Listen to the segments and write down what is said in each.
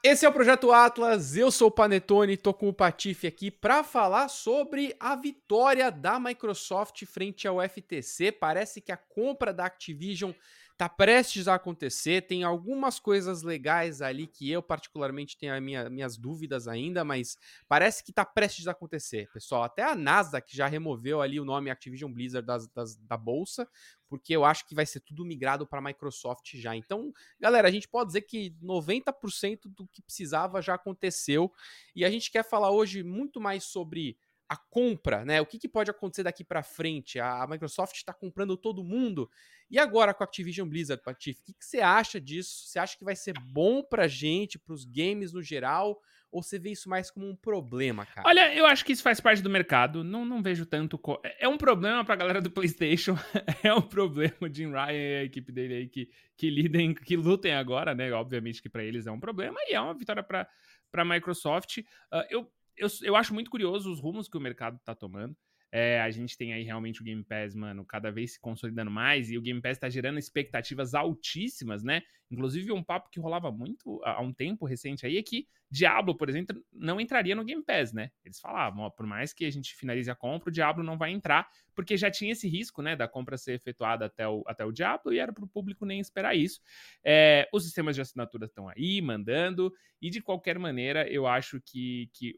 Esse é o Projeto Atlas, eu sou o Panetone, tô com o Patife aqui para falar sobre a vitória da Microsoft frente ao FTC. Parece que a compra da Activision tá prestes a acontecer. Tem algumas coisas legais ali que eu, particularmente, tenho minha, minhas dúvidas ainda, mas parece que tá prestes a acontecer, pessoal. Até a Nasdaq já removeu ali o nome Activision Blizzard das, das, da bolsa, porque eu acho que vai ser tudo migrado para Microsoft já. Então, galera, a gente pode dizer que 90% do que precisava já aconteceu. E a gente quer falar hoje muito mais sobre a compra, né? O que, que pode acontecer daqui para frente? A, a Microsoft está comprando todo mundo. E agora com a Activision Blizzard, Patife, o que, que você acha disso? Você acha que vai ser bom pra gente, pros games no geral? Ou você vê isso mais como um problema, cara? Olha, eu acho que isso faz parte do mercado. Não, não vejo tanto. Co... É, é um problema pra galera do PlayStation. é um problema. Jim Ryan e a equipe dele aí que, que lidem, que lutem agora, né? Obviamente que para eles é um problema e é uma vitória pra, pra Microsoft. Uh, eu eu, eu acho muito curioso os rumos que o mercado tá tomando. É, a gente tem aí realmente o Game Pass, mano, cada vez se consolidando mais, e o Game Pass tá gerando expectativas altíssimas, né? Inclusive, um papo que rolava muito há um tempo recente aí é que Diablo, por exemplo, não entraria no Game Pass, né? Eles falavam, ó, por mais que a gente finalize a compra, o Diablo não vai entrar, porque já tinha esse risco, né, da compra ser efetuada até o, até o Diablo, e era pro público nem esperar isso. É, os sistemas de assinatura estão aí, mandando, e de qualquer maneira, eu acho que, que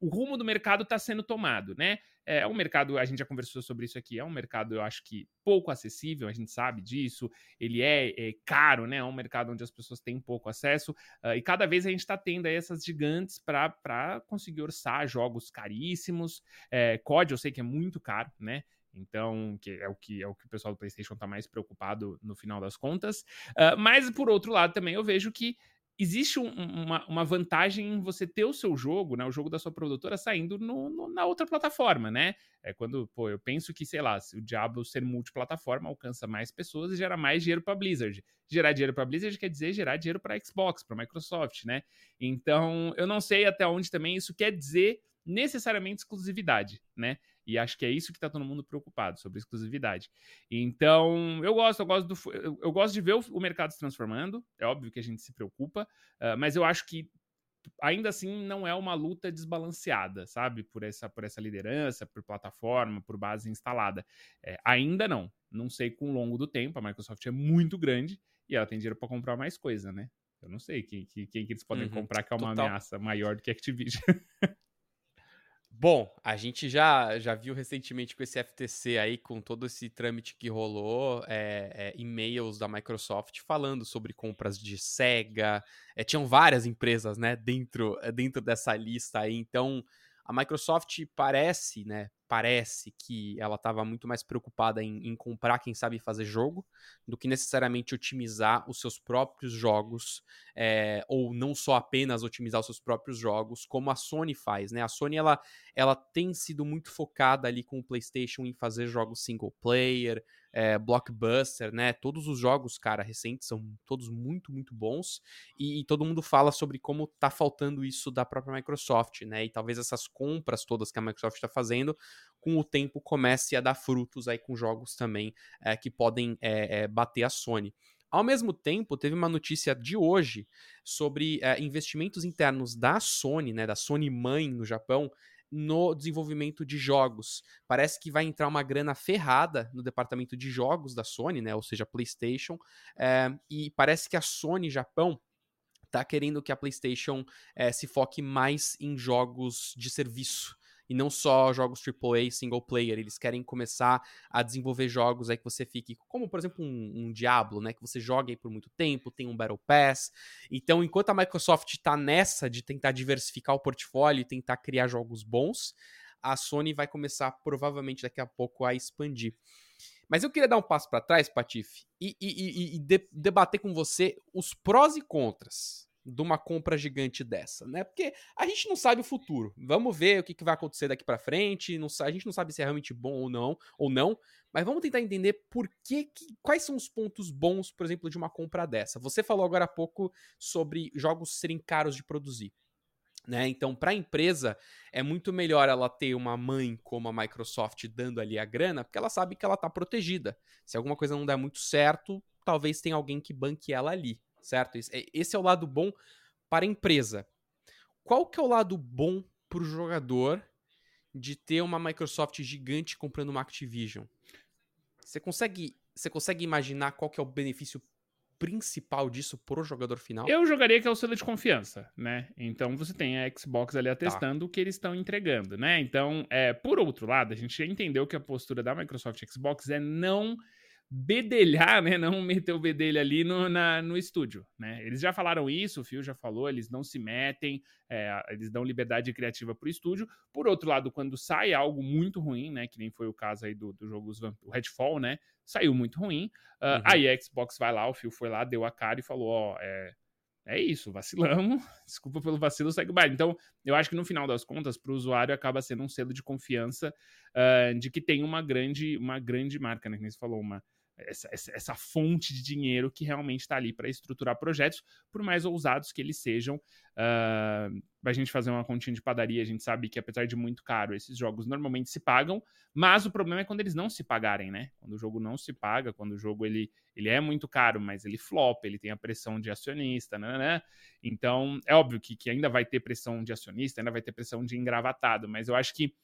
o rumo do mercado está sendo tomado, né? É um mercado, a gente já conversou sobre isso aqui, é um mercado, eu acho que pouco acessível, a gente sabe disso, ele é, é caro, né? É um mercado onde as pessoas têm pouco acesso, uh, e cada vez a gente está tendo aí essas gigantes para conseguir orçar jogos caríssimos. É, COD eu sei que é muito caro, né? Então, que é o que é o que o pessoal do PlayStation está mais preocupado no final das contas. Uh, mas, por outro lado, também eu vejo que existe um, uma, uma, vantagem em você ter o seu jogo, né, o jogo da sua produtora saindo no, no, na outra plataforma, né? É quando, pô, eu penso que, sei lá, se o Diablo ser multiplataforma alcança mais pessoas e gera mais dinheiro para Blizzard. Gerar dinheiro para Blizzard quer dizer gerar dinheiro para Xbox, para Microsoft, né? Então, eu não sei até onde também isso quer dizer necessariamente exclusividade, né? E acho que é isso que está todo mundo preocupado, sobre exclusividade. Então, eu gosto, eu gosto, do, eu, eu gosto de ver o, o, mercado se transformando. É óbvio que a gente se preocupa, uh, mas eu acho que ainda assim não é uma luta desbalanceada, sabe? Por essa, por essa liderança, por plataforma, por base instalada. É, ainda não. Não sei com o longo do tempo. A Microsoft é muito grande e ela tem dinheiro para comprar mais coisa, né? Eu não sei quem, quem, quem que eles podem uhum, comprar que é uma total. ameaça maior do que a Activision. Bom, a gente já, já viu recentemente com esse FTC aí, com todo esse trâmite que rolou, é, é, e-mails da Microsoft falando sobre compras de SEGA. É, tinham várias empresas, né, dentro, dentro dessa lista aí. Então, a Microsoft parece, né, parece que ela estava muito mais preocupada em, em, comprar quem sabe fazer jogo do que necessariamente otimizar os seus próprios jogos é, ou não só apenas otimizar os seus próprios jogos como a Sony faz, né? A Sony ela, ela tem sido muito focada ali com o PlayStation em fazer jogos single player, é, blockbuster, né? Todos os jogos, cara, recentes são todos muito, muito bons e, e, todo mundo fala sobre como tá faltando isso da própria Microsoft, né? E talvez essas compras todas que a Microsoft está fazendo, com o tempo comece a dar frutos aí com jogos também é, que podem é, bater a Sony. Ao mesmo tempo, teve uma notícia de hoje sobre é, investimentos internos da Sony, né, da Sony mãe no Japão, no desenvolvimento de jogos. Parece que vai entrar uma grana ferrada no departamento de jogos da Sony, né? Ou seja, PlayStation. É, e parece que a Sony Japão tá querendo que a PlayStation é, se foque mais em jogos de serviço e não só jogos AAA single player. Eles querem começar a desenvolver jogos aí que você fique, como por exemplo um, um Diablo, né? Que você joga aí por muito tempo, tem um Battle Pass. Então, enquanto a Microsoft está nessa de tentar diversificar o portfólio e tentar criar jogos bons, a Sony vai começar provavelmente daqui a pouco a expandir. Mas eu queria dar um passo para trás, Patife, e, e, e, e de, debater com você os prós e contras de uma compra gigante dessa, né? Porque a gente não sabe o futuro. Vamos ver o que, que vai acontecer daqui para frente. Não, a gente não sabe se é realmente bom ou não, ou não. Mas vamos tentar entender por que, que, quais são os pontos bons, por exemplo, de uma compra dessa. Você falou agora há pouco sobre jogos serem caros de produzir. Né? Então, para a empresa, é muito melhor ela ter uma mãe como a Microsoft dando ali a grana, porque ela sabe que ela está protegida. Se alguma coisa não der muito certo, talvez tenha alguém que banque ela ali certo? É, esse é o lado bom para a empresa. Qual que é o lado bom para o jogador de ter uma Microsoft gigante comprando uma Activision? Você consegue, você consegue imaginar qual que é o benefício principal disso pro jogador final? Eu jogaria que é o selo de confiança, né? Então você tem a Xbox ali atestando tá. o que eles estão entregando, né? Então, é, por outro lado, a gente já entendeu que a postura da Microsoft Xbox é não bedelhar, né? Não meter o bedelho ali no, na, no estúdio, né? Eles já falaram isso, o Phil já falou, eles não se metem, é, eles dão liberdade criativa pro estúdio. Por outro lado, quando sai algo muito ruim, né? Que nem foi o caso aí do, do jogo o Redfall, né? Saiu muito ruim. Uh, uhum. Aí a Xbox vai lá, o Phil foi lá, deu a cara e falou, ó, é, é isso, vacilamos, desculpa pelo vacilo, segue o baile. Então, eu acho que no final das contas, para o usuário acaba sendo um selo de confiança uh, de que tem uma grande, uma grande marca, né? Que você falou, uma, essa, essa, essa fonte de dinheiro que realmente está ali para estruturar projetos, por mais ousados que eles sejam. Uh, a gente fazer uma continha de padaria, a gente sabe que apesar de muito caro, esses jogos normalmente se pagam, mas o problema é quando eles não se pagarem, né? Quando o jogo não se paga, quando o jogo ele, ele é muito caro, mas ele flop, ele tem a pressão de acionista, né? né? Então, é óbvio que, que ainda vai ter pressão de acionista, ainda vai ter pressão de engravatado, mas eu acho que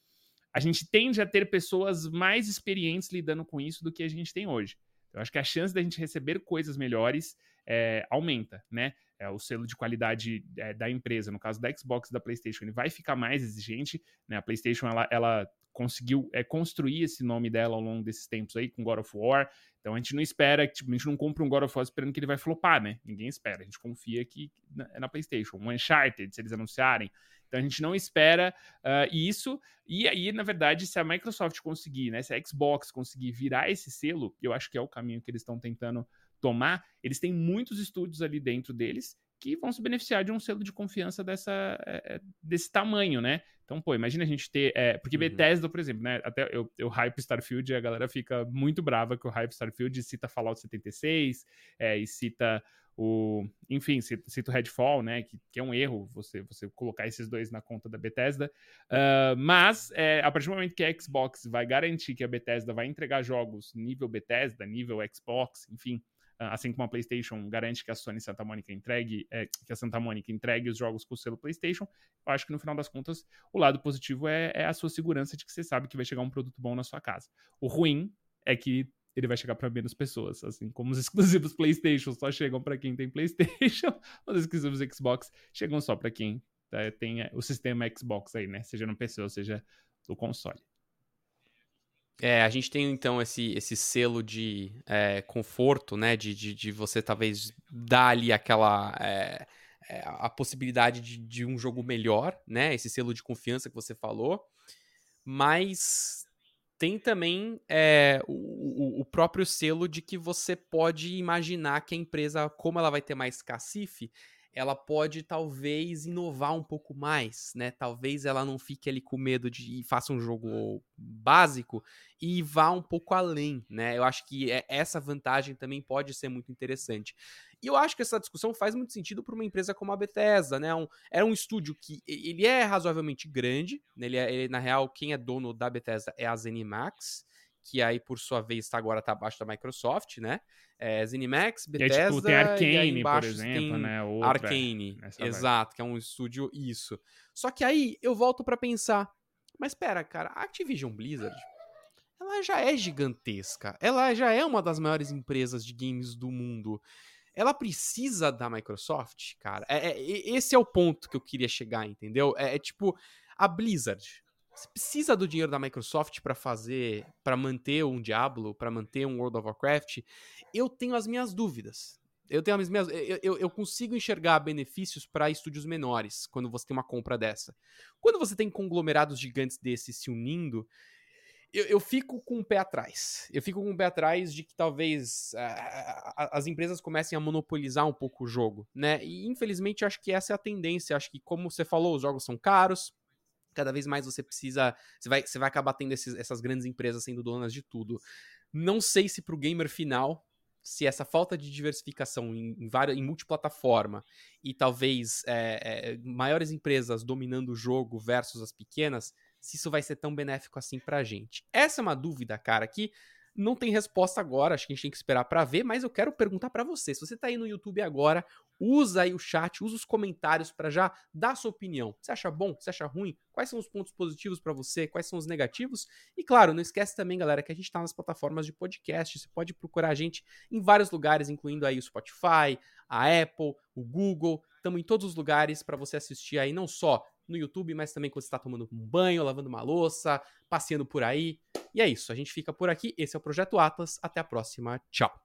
a gente tende a ter pessoas mais experientes lidando com isso do que a gente tem hoje. Eu acho que a chance da gente receber coisas melhores é, aumenta, né? É, o selo de qualidade é, da empresa, no caso da Xbox da PlayStation, ele vai ficar mais exigente, né? A PlayStation ela, ela conseguiu é, construir esse nome dela ao longo desses tempos aí com God of War. Então a gente não espera, tipo, a gente não compra um God of War esperando que ele vai flopar, né? Ninguém espera. A gente confia que é na PlayStation. Um Uncharted, se eles anunciarem. Então a gente não espera uh, isso. E aí, na verdade, se a Microsoft conseguir, né? Se a Xbox conseguir virar esse selo, eu acho que é o caminho que eles estão tentando tomar, eles têm muitos estúdios ali dentro deles que vão se beneficiar de um selo de confiança dessa, é, desse tamanho, né? Então, pô, imagina a gente ter. É, porque uhum. Bethesda, por exemplo, né? Até eu, eu hype Starfield e a galera fica muito brava que o hype Starfield cita Fallout 76 é, e cita o. Enfim, cita, cita o Redfall, né? Que, que, é um erro você, você colocar esses dois na conta da Bethesda. Uh, mas, é, a partir do momento que a Xbox vai garantir que a Bethesda vai entregar jogos nível Bethesda, nível Xbox, enfim assim como a PlayStation garante que a Sony Santa Mônica entregue, é, que a Santa Mônica entregue os jogos com o selo PlayStation, eu acho que no final das contas o lado positivo é, é a sua segurança de que você sabe que vai chegar um produto bom na sua casa. O ruim é que ele vai chegar para menos pessoas, assim como os exclusivos PlayStation só chegam para quem tem PlayStation, os exclusivos Xbox chegam só para quem tá, tem é, o sistema Xbox aí, né? Seja no PC ou seja no console. É, a gente tem então esse, esse selo de é, conforto, né? De, de, de, você talvez dar ali aquela. É, é, a possibilidade de, de, um jogo melhor, né? Esse selo de confiança que você falou. Mas tem também é, o, o, próprio selo de que você pode imaginar que a empresa, como ela vai ter mais cacife, ela pode talvez inovar um pouco mais, né? Talvez ela não fique ali com medo de faça um jogo básico e vá um pouco além, né? Eu acho que é, essa vantagem também pode ser muito interessante. E eu acho que essa discussão faz muito sentido para uma empresa como a Bethesda, né? Um, é um estúdio que ele é razoavelmente grande, né? ele, é, ele na real quem é dono da Bethesda é a ZeniMax, que aí por sua vez está agora tá abaixo da Microsoft, né? É, ZeniMax, Bethesda, é, tipo, tem Arcane, por exemplo, né? Outra, Arcane, exato, que é um estúdio isso. Só que aí eu volto para pensar, mas espera, cara, a Activision Blizzard, ela já é gigantesca. Ela já é uma das maiores empresas de games do mundo. Ela precisa da Microsoft, cara. É, é esse é o ponto que eu queria chegar, entendeu? É, é tipo a Blizzard. Você precisa do dinheiro da Microsoft para fazer, para manter um Diablo, para manter um World of Warcraft? Eu tenho as minhas dúvidas. Eu tenho as minhas, eu, eu, eu consigo enxergar benefícios para estúdios menores quando você tem uma compra dessa. Quando você tem conglomerados gigantes desses se unindo, eu, eu, fico com o pé atrás. Eu fico com o pé atrás de que talvez uh, as empresas comecem a monopolizar um pouco o jogo, né? E infelizmente acho que essa é a tendência. Acho que, como você falou, os jogos são caros, cada vez mais você precisa. Você vai, você vai acabar tendo esses, essas grandes empresas sendo donas de tudo. Não sei se pro gamer final, se essa falta de diversificação em, em, várias, em multiplataforma e talvez é, é, maiores empresas dominando o jogo versus as pequenas, se isso vai ser tão benéfico assim pra gente. Essa é uma dúvida, cara, que não tem resposta agora, acho que a gente tem que esperar para ver, mas eu quero perguntar para você. Se você tá aí no YouTube agora, usa aí o chat, usa os comentários para já dar sua opinião. Você acha bom? Você acha ruim? Quais são os pontos positivos para você? Quais são os negativos? E claro, não esquece também, galera, que a gente está nas plataformas de podcast. Você pode procurar a gente em vários lugares, incluindo aí o Spotify, a Apple, o Google. Estamos em todos os lugares para você assistir aí, não só no YouTube, mas também quando você está tomando um banho, lavando uma louça, passeando por aí. E é isso, a gente fica por aqui. Esse é o Projeto Atlas. Até a próxima. Tchau.